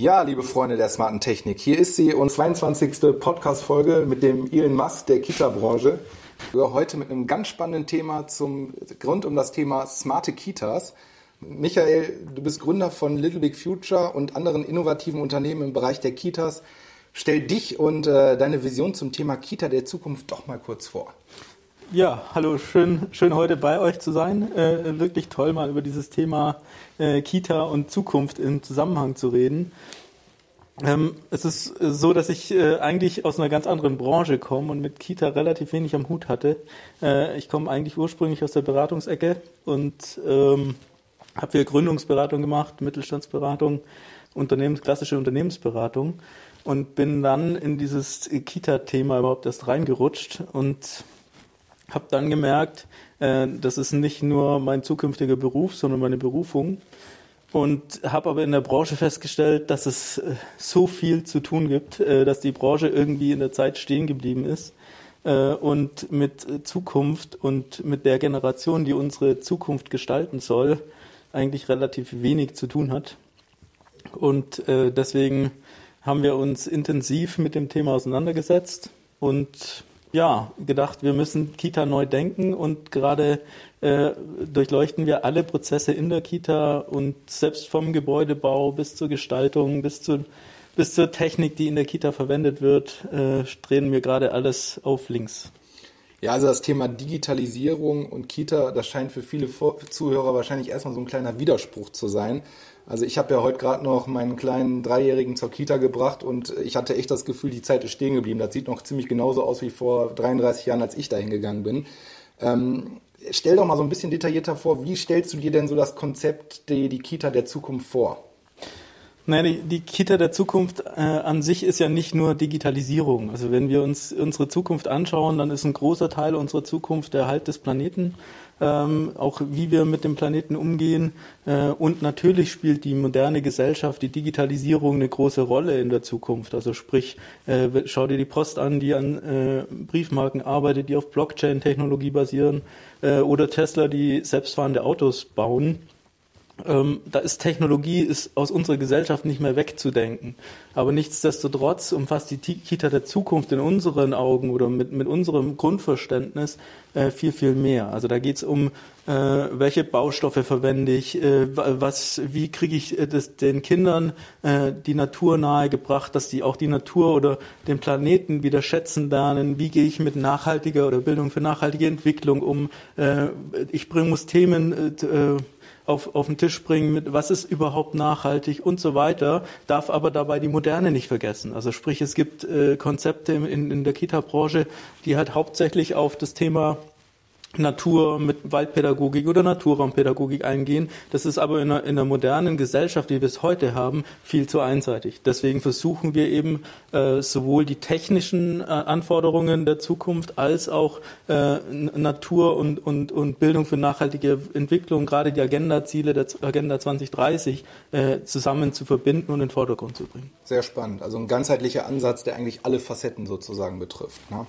Ja, liebe Freunde der smarten Technik, hier ist sie und 22. Podcast-Folge mit dem Elon Musk der Kita-Branche. Heute mit einem ganz spannenden Thema zum Grund um das Thema smarte Kitas. Michael, du bist Gründer von Little Big Future und anderen innovativen Unternehmen im Bereich der Kitas. Stell dich und äh, deine Vision zum Thema Kita der Zukunft doch mal kurz vor. Ja, hallo, schön, schön heute bei euch zu sein. Äh, wirklich toll, mal über dieses Thema äh, Kita und Zukunft im Zusammenhang zu reden. Ähm, es ist so, dass ich äh, eigentlich aus einer ganz anderen Branche komme und mit Kita relativ wenig am Hut hatte. Äh, ich komme eigentlich ursprünglich aus der Beratungsecke und ähm, habe viel Gründungsberatung gemacht, Mittelstandsberatung, Unternehmens, klassische Unternehmensberatung und bin dann in dieses Kita-Thema überhaupt erst reingerutscht und habe dann gemerkt, äh, das ist nicht nur mein zukünftiger Beruf, sondern meine Berufung. Und habe aber in der Branche festgestellt, dass es äh, so viel zu tun gibt, äh, dass die Branche irgendwie in der Zeit stehen geblieben ist äh, und mit Zukunft und mit der Generation, die unsere Zukunft gestalten soll, eigentlich relativ wenig zu tun hat. Und äh, deswegen haben wir uns intensiv mit dem Thema auseinandergesetzt und ja, gedacht, wir müssen Kita neu denken und gerade äh, durchleuchten wir alle Prozesse in der Kita und selbst vom Gebäudebau bis zur Gestaltung, bis, zu, bis zur Technik, die in der Kita verwendet wird, äh, drehen wir gerade alles auf links. Ja, also das Thema Digitalisierung und Kita, das scheint für viele Zuhörer wahrscheinlich erstmal so ein kleiner Widerspruch zu sein. Also ich habe ja heute gerade noch meinen kleinen Dreijährigen zur Kita gebracht und ich hatte echt das Gefühl, die Zeit ist stehen geblieben. Das sieht noch ziemlich genauso aus wie vor 33 Jahren, als ich da hingegangen bin. Ähm, stell doch mal so ein bisschen detaillierter vor, wie stellst du dir denn so das Konzept, die, die Kita der Zukunft vor? Naja, die, die Kita der Zukunft äh, an sich ist ja nicht nur Digitalisierung. Also wenn wir uns unsere Zukunft anschauen, dann ist ein großer Teil unserer Zukunft der Erhalt des Planeten ähm, auch wie wir mit dem Planeten umgehen. Äh, und natürlich spielt die moderne Gesellschaft, die Digitalisierung eine große Rolle in der Zukunft. Also sprich, äh, schau dir die Post an, die an äh, Briefmarken arbeitet, die auf Blockchain-Technologie basieren, äh, oder Tesla, die selbstfahrende Autos bauen. Ähm, da ist Technologie ist aus unserer Gesellschaft nicht mehr wegzudenken. Aber nichtsdestotrotz umfasst die Kita der Zukunft in unseren Augen oder mit, mit unserem Grundverständnis äh, viel, viel mehr. Also da geht es um, äh, welche Baustoffe verwende ich, äh, was, wie kriege ich äh, das, den Kindern äh, die Natur nahegebracht, dass die auch die Natur oder den Planeten wieder schätzen lernen, wie gehe ich mit nachhaltiger oder Bildung für nachhaltige Entwicklung um. Äh, ich bringe muss Themen auf, auf den Tisch bringen mit, was ist überhaupt nachhaltig und so weiter, darf aber dabei die Moderne nicht vergessen. Also sprich, es gibt äh, Konzepte in, in der Kita-Branche, die halt hauptsächlich auf das Thema Natur mit Waldpädagogik oder Naturraumpädagogik eingehen. Das ist aber in einer, in einer modernen Gesellschaft, wie wir es heute haben, viel zu einseitig. Deswegen versuchen wir eben äh, sowohl die technischen äh, Anforderungen der Zukunft als auch äh, Natur und, und, und Bildung für nachhaltige Entwicklung, gerade die Agenda-Ziele der Agenda 2030 äh, zusammen zu verbinden und in den Vordergrund zu bringen. Sehr spannend. Also ein ganzheitlicher Ansatz, der eigentlich alle Facetten sozusagen betrifft. Ne?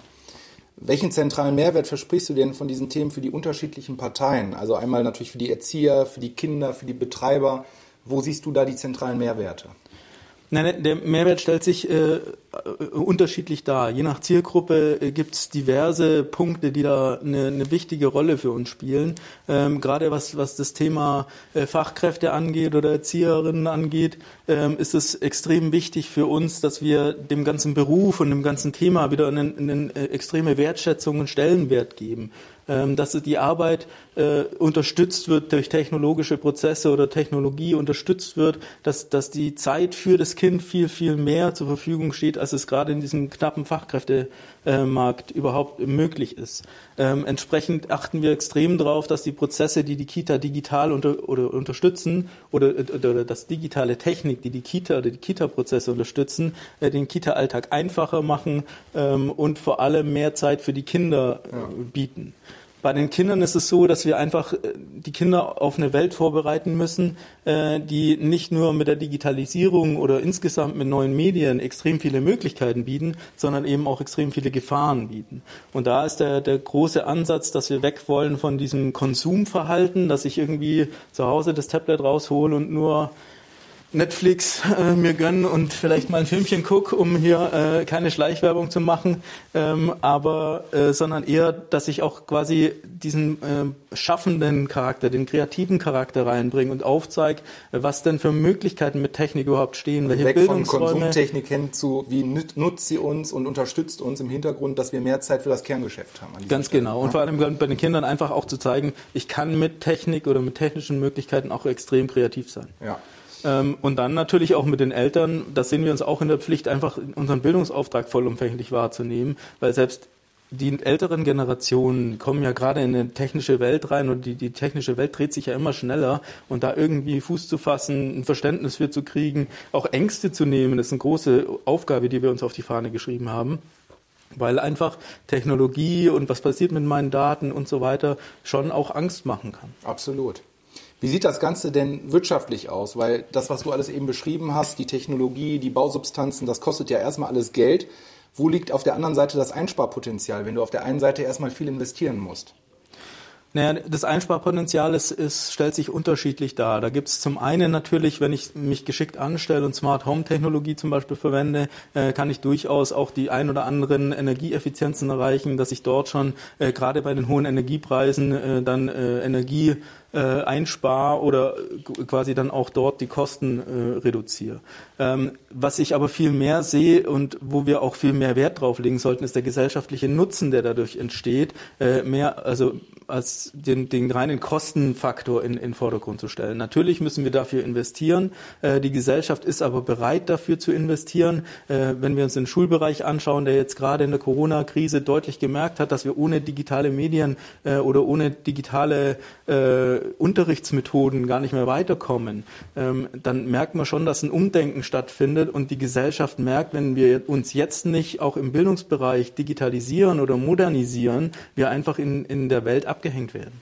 Welchen zentralen Mehrwert versprichst du denn von diesen Themen für die unterschiedlichen Parteien? Also einmal natürlich für die Erzieher, für die Kinder, für die Betreiber. Wo siehst du da die zentralen Mehrwerte? Nein, der Mehrwert stellt sich äh, unterschiedlich dar. Je nach Zielgruppe äh, gibt es diverse Punkte, die da eine, eine, wichtige Rolle für uns spielen. Ähm, Gerade was, was das Thema äh, Fachkräfte angeht oder Erzieherinnen angeht, ähm, ist es extrem wichtig für uns, dass wir dem ganzen Beruf und dem ganzen Thema wieder eine, eine äh, extreme Wertschätzung und Stellenwert geben dass die Arbeit äh, unterstützt wird durch technologische Prozesse oder Technologie unterstützt wird, dass, dass die Zeit für das Kind viel, viel mehr zur Verfügung steht, als es gerade in diesem knappen Fachkräftemarkt überhaupt möglich ist. Ähm, entsprechend achten wir extrem darauf, dass die Prozesse, die die Kita digital unter, oder unterstützen oder, oder das digitale Technik, die die Kita oder die Kita-Prozesse unterstützen, äh, den Kita-Alltag einfacher machen ähm, und vor allem mehr Zeit für die Kinder äh, bieten. Bei den Kindern ist es so, dass wir einfach äh, die Kinder auf eine Welt vorbereiten müssen, äh, die nicht nur mit der Digitalisierung oder insgesamt mit neuen Medien extrem viele Möglichkeiten bieten, sondern eben auch extrem viele Gefahren bieten. Und da ist der, der große Ansatz, dass wir weg wollen von diesem Konsumverhalten, dass ich irgendwie zu Hause das Tablet raushole und nur Netflix äh, mir gönnen und vielleicht mal ein Filmchen gucke, um hier äh, keine Schleichwerbung zu machen, ähm, aber äh, sondern eher, dass ich auch quasi diesen äh, schaffenden Charakter, den kreativen Charakter reinbringe und aufzeige, was denn für Möglichkeiten mit Technik überhaupt stehen, welche Weg Bildungsräume. von Konsumtechnik hin zu, wie nutzt sie uns und unterstützt uns im Hintergrund, dass wir mehr Zeit für das Kerngeschäft haben. Ganz Stelle. genau. Und vor allem bei den Kindern einfach auch zu zeigen, ich kann mit Technik oder mit technischen Möglichkeiten auch extrem kreativ sein. Ja. Ähm, und dann natürlich auch mit den Eltern, da sehen wir uns auch in der Pflicht, einfach unseren Bildungsauftrag vollumfänglich wahrzunehmen, weil selbst die älteren Generationen kommen ja gerade in eine technische Welt rein und die, die technische Welt dreht sich ja immer schneller und da irgendwie Fuß zu fassen, ein Verständnis für zu kriegen, auch Ängste zu nehmen, das ist eine große Aufgabe, die wir uns auf die Fahne geschrieben haben. Weil einfach Technologie und was passiert mit meinen Daten und so weiter schon auch Angst machen kann. Absolut. Wie sieht das Ganze denn wirtschaftlich aus? Weil das, was du alles eben beschrieben hast, die Technologie, die Bausubstanzen, das kostet ja erstmal alles Geld. Wo liegt auf der anderen Seite das Einsparpotenzial, wenn du auf der einen Seite erstmal viel investieren musst? Naja, das Einsparpotenzial ist, ist, stellt sich unterschiedlich dar. Da gibt es zum einen natürlich, wenn ich mich geschickt anstelle und Smart Home Technologie zum Beispiel verwende, äh, kann ich durchaus auch die ein oder anderen Energieeffizienzen erreichen, dass ich dort schon äh, gerade bei den hohen Energiepreisen äh, dann äh, Energie äh, einspare oder quasi dann auch dort die Kosten äh, reduziere. Ähm, was ich aber viel mehr sehe und wo wir auch viel mehr Wert drauf legen sollten, ist der gesellschaftliche Nutzen, der dadurch entsteht, äh, mehr also als den, den reinen Kostenfaktor in, in Vordergrund zu stellen. Natürlich müssen wir dafür investieren. Äh, die Gesellschaft ist aber bereit dafür zu investieren. Äh, wenn wir uns den Schulbereich anschauen, der jetzt gerade in der Corona-Krise deutlich gemerkt hat, dass wir ohne digitale Medien äh, oder ohne digitale äh, Unterrichtsmethoden gar nicht mehr weiterkommen, ähm, dann merkt man schon, dass ein Umdenken stattfindet und die Gesellschaft merkt, wenn wir uns jetzt nicht auch im Bildungsbereich digitalisieren oder modernisieren, wir einfach in, in der Welt abgehängt werden.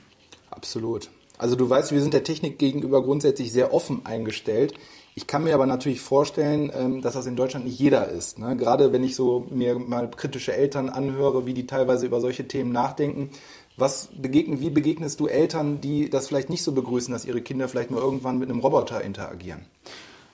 Absolut. Also du weißt, wir sind der Technik gegenüber grundsätzlich sehr offen eingestellt. Ich kann mir aber natürlich vorstellen, ähm, dass das in Deutschland nicht jeder ist. Ne? Gerade wenn ich so mir mal kritische Eltern anhöre, wie die teilweise über solche Themen nachdenken, was begegnen, wie begegnest du Eltern, die das vielleicht nicht so begrüßen, dass ihre Kinder vielleicht mal irgendwann mit einem Roboter interagieren?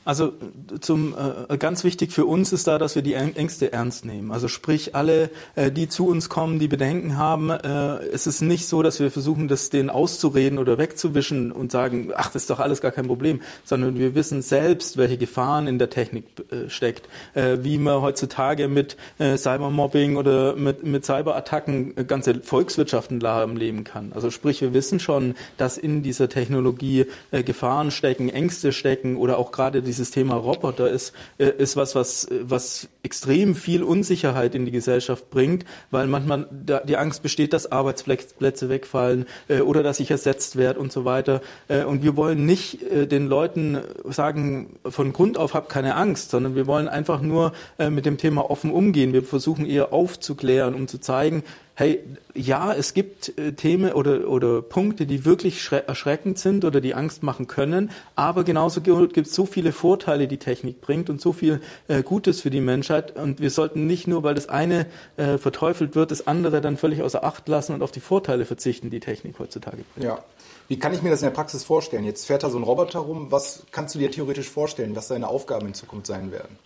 Also zum äh, ganz wichtig für uns ist da, dass wir die Ängste ernst nehmen. Also sprich alle, äh, die zu uns kommen, die Bedenken haben, äh, es ist nicht so, dass wir versuchen, das denen auszureden oder wegzuwischen und sagen, ach, das ist doch alles gar kein Problem, sondern wir wissen selbst, welche Gefahren in der Technik äh, steckt, äh, wie man heutzutage mit äh, Cybermobbing oder mit, mit Cyberattacken äh, ganze Volkswirtschaften lahmleben kann. Also sprich, wir wissen schon, dass in dieser Technologie äh, Gefahren stecken, Ängste stecken oder auch gerade die dieses Thema Roboter ist, äh, ist was, was, was extrem viel Unsicherheit in die Gesellschaft bringt, weil manchmal die Angst besteht, dass Arbeitsplätze wegfallen äh, oder dass ich ersetzt werde und so weiter. Äh, und wir wollen nicht den Leuten sagen, von Grund auf habt keine Angst, sondern wir wollen einfach nur mit dem Thema offen umgehen. Wir versuchen eher aufzuklären, um zu zeigen, hey, ja, es gibt äh, Themen oder, oder Punkte, die wirklich erschreckend sind oder die Angst machen können, aber genauso gibt es so viele Vorteile, die Technik bringt und so viel äh, Gutes für die Menschheit und wir sollten nicht nur, weil das eine äh, verteufelt wird, das andere dann völlig außer Acht lassen und auf die Vorteile verzichten, die Technik heutzutage bringt. Ja. Wie kann ich mir das in der Praxis vorstellen? Jetzt fährt da so ein Roboter rum. Was kannst du dir theoretisch vorstellen, was seine Aufgaben in Zukunft sein werden?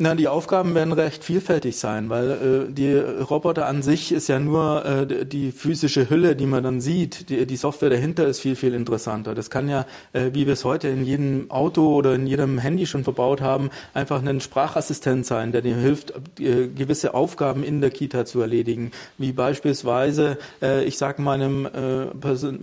Na, die Aufgaben werden recht vielfältig sein, weil äh, die Roboter an sich ist ja nur äh, die physische Hülle, die man dann sieht. Die, die Software dahinter ist viel, viel interessanter. Das kann ja, äh, wie wir es heute in jedem Auto oder in jedem Handy schon verbaut haben, einfach ein Sprachassistent sein, der dir hilft, äh, gewisse Aufgaben in der Kita zu erledigen. Wie beispielsweise, äh, ich sage meinem äh,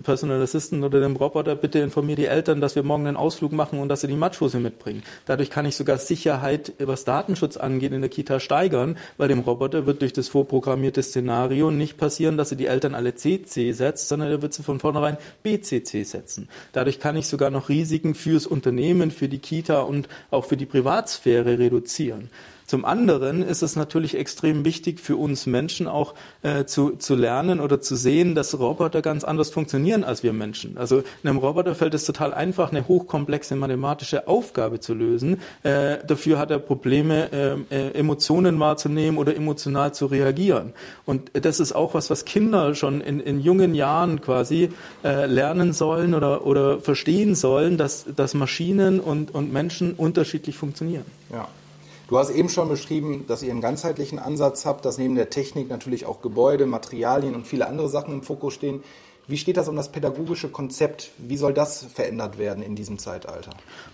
Personal Assistant oder dem Roboter, bitte informiere die Eltern, dass wir morgen einen Ausflug machen und dass sie die Matschhose mitbringen. Dadurch kann ich sogar Sicherheit, was Daten Datenschutz angeht, in der Kita steigern, weil dem Roboter wird durch das vorprogrammierte Szenario nicht passieren, dass er die Eltern alle CC setzt, sondern er wird sie von vornherein BCC setzen. Dadurch kann ich sogar noch Risiken fürs Unternehmen, für die Kita und auch für die Privatsphäre reduzieren. Zum anderen ist es natürlich extrem wichtig für uns Menschen auch äh, zu, zu lernen oder zu sehen, dass Roboter ganz anders funktionieren als wir Menschen. Also einem Roboter fällt es total einfach, eine hochkomplexe mathematische Aufgabe zu lösen. Äh, dafür hat er Probleme, äh, äh Emotionen wahrzunehmen oder emotional zu reagieren. Und das ist auch was, was Kinder schon in, in jungen Jahren quasi äh, lernen sollen oder, oder verstehen sollen, dass, dass Maschinen und, und Menschen unterschiedlich funktionieren. Ja. Du hast eben schon beschrieben, dass ihr einen ganzheitlichen Ansatz habt, dass neben der Technik natürlich auch Gebäude, Materialien und viele andere Sachen im Fokus stehen. Wie steht das um das pädagogische Konzept? Wie soll das verändert werden in diesem Zeitalter?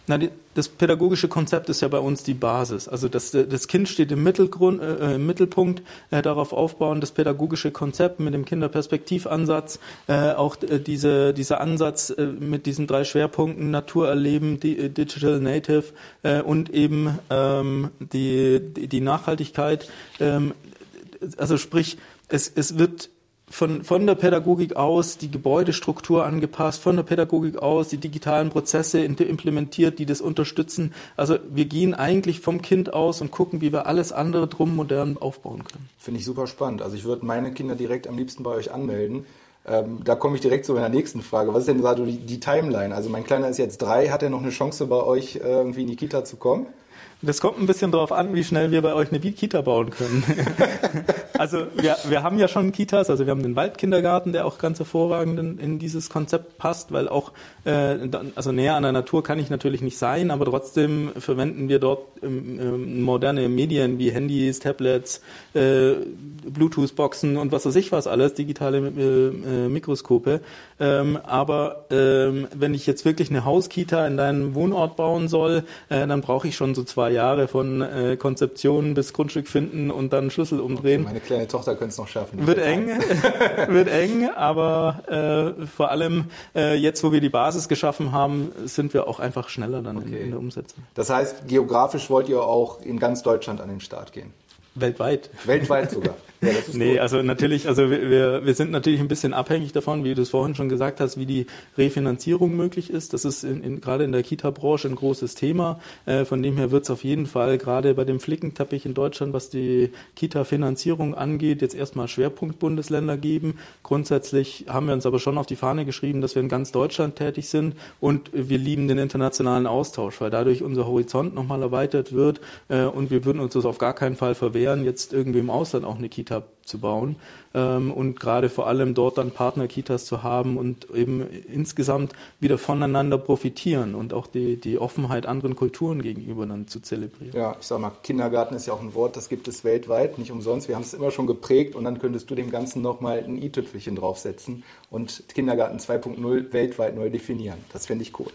Na, die, das pädagogische Konzept ist ja bei uns die Basis. Also das, das Kind steht im, Mittelgrund, äh, im Mittelpunkt, äh, darauf aufbauen, das pädagogische Konzept mit dem Kinderperspektivansatz, äh, auch äh, diese, dieser Ansatz äh, mit diesen drei Schwerpunkten Natur erleben, die, äh, Digital Native und eben ähm, die, die Nachhaltigkeit. Ähm, also sprich, es, es wird von, von der Pädagogik aus die Gebäudestruktur angepasst, von der Pädagogik aus die digitalen Prozesse implementiert, die das unterstützen. Also wir gehen eigentlich vom Kind aus und gucken, wie wir alles andere drum modern aufbauen können. Finde ich super spannend. Also ich würde meine Kinder direkt am liebsten bei euch anmelden. Ähm, da komme ich direkt zu meiner nächsten Frage. Was ist denn gerade die, die Timeline? Also mein Kleiner ist jetzt drei, hat er noch eine Chance bei euch äh, irgendwie in die Kita zu kommen? Das kommt ein bisschen darauf an, wie schnell wir bei euch eine Kita bauen können. also wir, wir haben ja schon Kitas, also wir haben den Waldkindergarten, der auch ganz hervorragend in, in dieses Konzept passt, weil auch, äh, also näher an der Natur kann ich natürlich nicht sein, aber trotzdem verwenden wir dort ähm, moderne Medien wie Handys, Tablets, äh, Bluetooth-Boxen und was weiß ich was alles, digitale äh, Mikroskope. Ähm, aber ähm, wenn ich jetzt wirklich eine Hauskita in deinem Wohnort bauen soll, äh, dann brauche ich schon so zwei Jahre von äh, Konzeption bis Grundstück finden und dann Schlüssel umdrehen. Meine kleine Tochter könnte es noch schaffen. Wird eng, wird eng, aber äh, vor allem äh, jetzt, wo wir die Basis geschaffen haben, sind wir auch einfach schneller dann okay. in, in der Umsetzung. Das heißt, geografisch wollt ihr auch in ganz Deutschland an den Start gehen? Weltweit. Weltweit sogar. Ja, nee, gut. also natürlich, also wir, wir sind natürlich ein bisschen abhängig davon, wie du es vorhin schon gesagt hast, wie die Refinanzierung möglich ist. Das ist in, in, gerade in der Kita-Branche ein großes Thema. Äh, von dem her wird es auf jeden Fall gerade bei dem Flickenteppich in Deutschland, was die Kita-Finanzierung angeht, jetzt erstmal Schwerpunktbundesländer geben. Grundsätzlich haben wir uns aber schon auf die Fahne geschrieben, dass wir in ganz Deutschland tätig sind und wir lieben den internationalen Austausch, weil dadurch unser Horizont nochmal erweitert wird äh, und wir würden uns das auf gar keinen Fall verwehren, jetzt irgendwie im Ausland auch eine Kita Kita zu bauen ähm, und gerade vor allem dort dann Partner-Kitas zu haben und eben insgesamt wieder voneinander profitieren und auch die, die Offenheit anderen Kulturen gegenüber dann zu zelebrieren. Ja, ich sag mal, Kindergarten ist ja auch ein Wort, das gibt es weltweit, nicht umsonst. Wir haben es immer schon geprägt und dann könntest du dem Ganzen nochmal ein i-Tüpfelchen draufsetzen und Kindergarten 2.0 weltweit neu definieren. Das fände ich cool.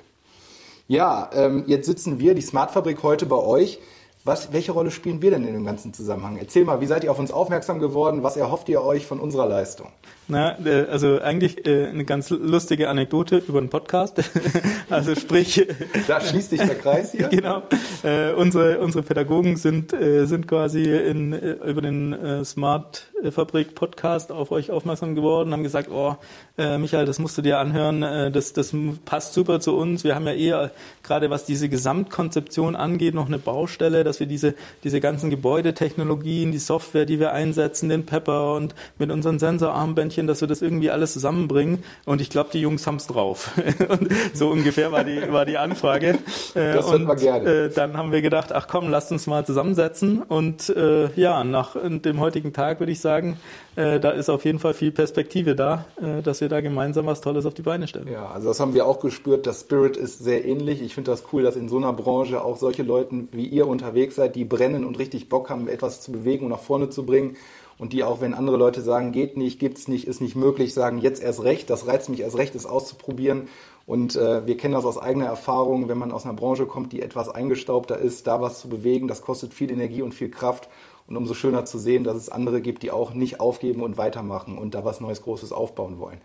Ja, ähm, jetzt sitzen wir, die Smartfabrik, heute bei euch. Was, welche Rolle spielen wir denn in dem ganzen Zusammenhang? Erzähl mal, wie seid ihr auf uns aufmerksam geworden? Was erhofft ihr euch von unserer Leistung? Na, äh, also eigentlich äh, eine ganz lustige Anekdote über einen Podcast. also sprich. da schließt sich der Kreis hier. genau. Äh, unsere, unsere Pädagogen sind, sind quasi in, über den Smart Fabrik Podcast auf euch aufmerksam geworden, haben gesagt, oh, Michael, das musst du dir anhören, das, das passt super zu uns. Wir haben ja eher gerade was diese Gesamtkonzeption angeht, noch eine Baustelle, dass wir diese, diese ganzen Gebäudetechnologien, die Software, die wir einsetzen, den Pepper und mit unseren Sensorarmbändchen, dass wir das irgendwie alles zusammenbringen. Und ich glaube, die Jungs haben es drauf. so ungefähr war die, war die Anfrage. Das und, wir gerne. Äh, dann haben wir gedacht, ach komm, lasst uns mal zusammensetzen. Und äh, ja, nach dem heutigen Tag würde ich sagen, äh, da ist auf jeden Fall viel Perspektive da, äh, dass wir da gemeinsam was Tolles auf die Beine stellen. Ja, also das haben wir auch gespürt. Das Spirit ist sehr ähnlich. Ich finde das cool, dass in so einer Branche auch solche Leute wie ihr unterwegs seid, die brennen und richtig Bock haben, etwas zu bewegen und nach vorne zu bringen. Und die auch, wenn andere Leute sagen, geht nicht, gibt's nicht, ist nicht möglich, sagen, jetzt erst recht, das reizt mich erst recht, es auszuprobieren. Und äh, wir kennen das aus eigener Erfahrung, wenn man aus einer Branche kommt, die etwas eingestaubter ist, da was zu bewegen, das kostet viel Energie und viel Kraft. Und umso schöner zu sehen, dass es andere gibt, die auch nicht aufgeben und weitermachen und da was Neues, Großes aufbauen wollen.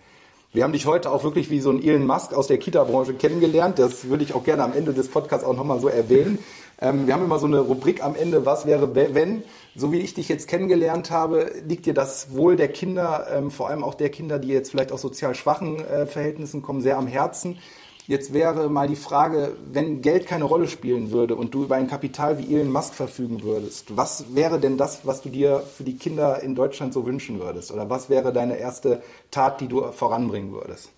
Wir haben dich heute auch wirklich wie so ein Elon Musk aus der Kita-Branche kennengelernt. Das würde ich auch gerne am Ende des Podcasts auch nochmal so erwähnen. Ähm, wir haben immer so eine Rubrik am Ende, was wäre, wenn? So wie ich dich jetzt kennengelernt habe, liegt dir das Wohl der Kinder, ähm, vor allem auch der Kinder, die jetzt vielleicht aus sozial schwachen äh, Verhältnissen kommen, sehr am Herzen. Jetzt wäre mal die Frage, wenn Geld keine Rolle spielen würde und du über ein Kapital wie Elon Musk verfügen würdest, was wäre denn das, was du dir für die Kinder in Deutschland so wünschen würdest? Oder was wäre deine erste Tat, die du voranbringen würdest?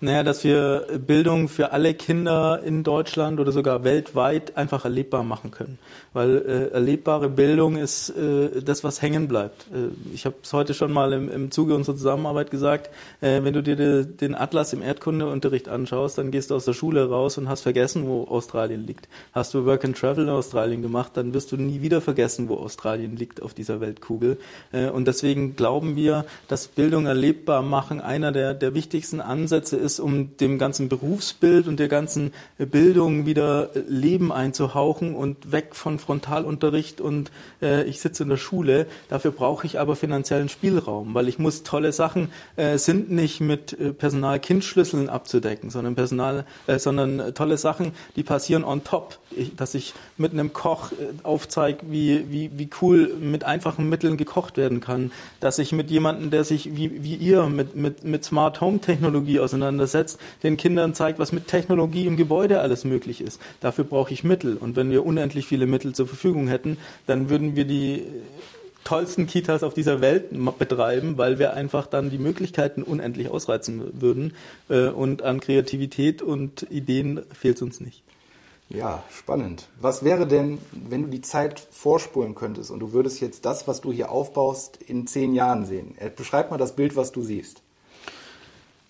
Naja, dass wir Bildung für alle Kinder in Deutschland oder sogar weltweit einfach erlebbar machen können. Weil äh, erlebbare Bildung ist äh, das, was hängen bleibt. Äh, ich habe es heute schon mal im, im Zuge unserer Zusammenarbeit gesagt, äh, wenn du dir de, den Atlas im Erdkundeunterricht anschaust, dann gehst du aus der Schule raus und hast vergessen, wo Australien liegt. Hast du Work and Travel in Australien gemacht, dann wirst du nie wieder vergessen, wo Australien liegt auf dieser Weltkugel. Äh, und deswegen glauben wir, dass Bildung erlebbar machen einer der, der wichtigsten Ansätze ist, ist, um dem ganzen Berufsbild und der ganzen Bildung wieder Leben einzuhauchen und weg von Frontalunterricht und äh, ich sitze in der Schule. Dafür brauche ich aber finanziellen Spielraum, weil ich muss tolle Sachen äh, sind nicht mit äh, Personal-Kindschlüsseln abzudecken, sondern Personal, äh, sondern tolle Sachen, die passieren on top. Ich, dass ich mit einem Koch äh, aufzeige, wie, wie, wie cool mit einfachen Mitteln gekocht werden kann. Dass ich mit jemandem, der sich wie, wie ihr mit, mit, mit Smart Home Technologie auseinandersetzt, auseinandersetzt, den Kindern zeigt, was mit Technologie im Gebäude alles möglich ist. Dafür brauche ich Mittel. Und wenn wir unendlich viele Mittel zur Verfügung hätten, dann würden wir die tollsten Kitas auf dieser Welt betreiben, weil wir einfach dann die Möglichkeiten unendlich ausreizen würden. Äh, und an Kreativität und Ideen fehlt es uns nicht. Ja, spannend. Was wäre denn, wenn du die Zeit vorspulen könntest und du würdest jetzt das, was du hier aufbaust, in zehn Jahren sehen? Äh, beschreib mal das Bild, was du siehst.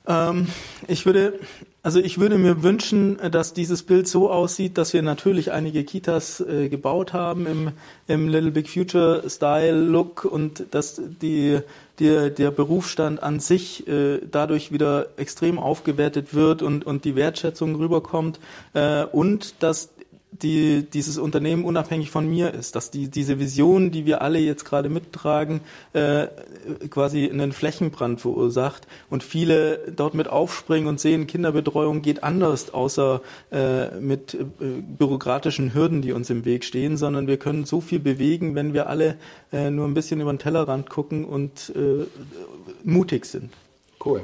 Ähm, ich würde, also ich würde mir wünschen, dass dieses Bild so aussieht, dass wir natürlich einige Kitas äh, gebaut haben im, im Little Big Future Style Look und dass die, die, der Berufsstand an sich äh, dadurch wieder extrem aufgewertet wird und, und die Wertschätzung rüberkommt äh, und dass die, dieses Unternehmen unabhängig von mir ist, dass die, diese Vision, die wir alle jetzt gerade mittragen, äh, quasi einen Flächenbrand verursacht und viele dort mit aufspringen und sehen, Kinderbetreuung geht anders, außer äh, mit äh, bürokratischen Hürden, die uns im Weg stehen, sondern wir können so viel bewegen, wenn wir alle äh, nur ein bisschen über den Tellerrand gucken und äh, mutig sind. Cool.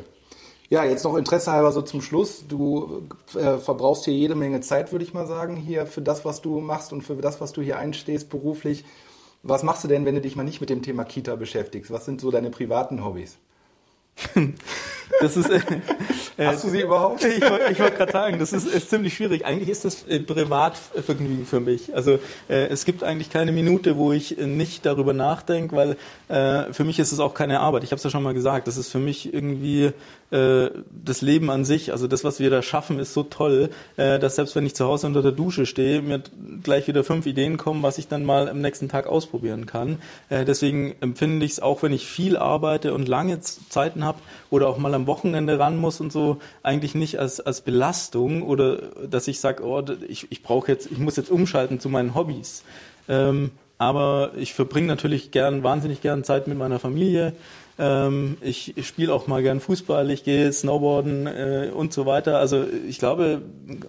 Ja, jetzt noch Interesse halber so zum Schluss. Du äh, verbrauchst hier jede Menge Zeit, würde ich mal sagen, hier für das, was du machst und für das, was du hier einstehst beruflich. Was machst du denn, wenn du dich mal nicht mit dem Thema Kita beschäftigst? Was sind so deine privaten Hobbys? Das ist, äh, Hast du sie überhaupt? Ich, ich wollte gerade sagen, das ist, ist, ziemlich schwierig. Eigentlich ist das äh, Privatvergnügen für mich. Also äh, es gibt eigentlich keine Minute, wo ich äh, nicht darüber nachdenke, weil äh, für mich ist es auch keine Arbeit. Ich habe es ja schon mal gesagt. Das ist für mich irgendwie äh, das Leben an sich. Also das, was wir da schaffen, ist so toll, äh, dass selbst wenn ich zu Hause unter der Dusche stehe, mir gleich wieder fünf Ideen kommen, was ich dann mal am nächsten Tag ausprobieren kann. Äh, deswegen empfinde ich es auch, wenn ich viel arbeite und lange Zeiten habe oder auch mal am Wochenende ran muss und so, eigentlich nicht als, als Belastung oder dass ich sage, oh, ich, ich brauche jetzt, ich muss jetzt umschalten zu meinen Hobbys. Ähm, aber ich verbringe natürlich gern, wahnsinnig gern Zeit mit meiner Familie. Ähm, ich, ich spiele auch mal gern Fußball, ich gehe Snowboarden äh, und so weiter. Also ich glaube,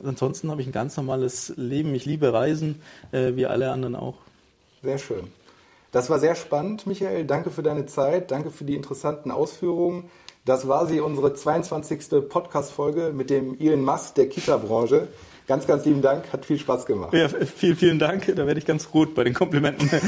ansonsten habe ich ein ganz normales Leben. Ich liebe Reisen, äh, wie alle anderen auch. Sehr schön. Das war sehr spannend, Michael. Danke für deine Zeit, danke für die interessanten Ausführungen. Das war sie, unsere 22. Podcast-Folge mit dem Elon Musk der Kita-Branche. Ganz, ganz lieben Dank, hat viel Spaß gemacht. Ja, vielen, vielen Dank. Da werde ich ganz rot bei den Komplimenten.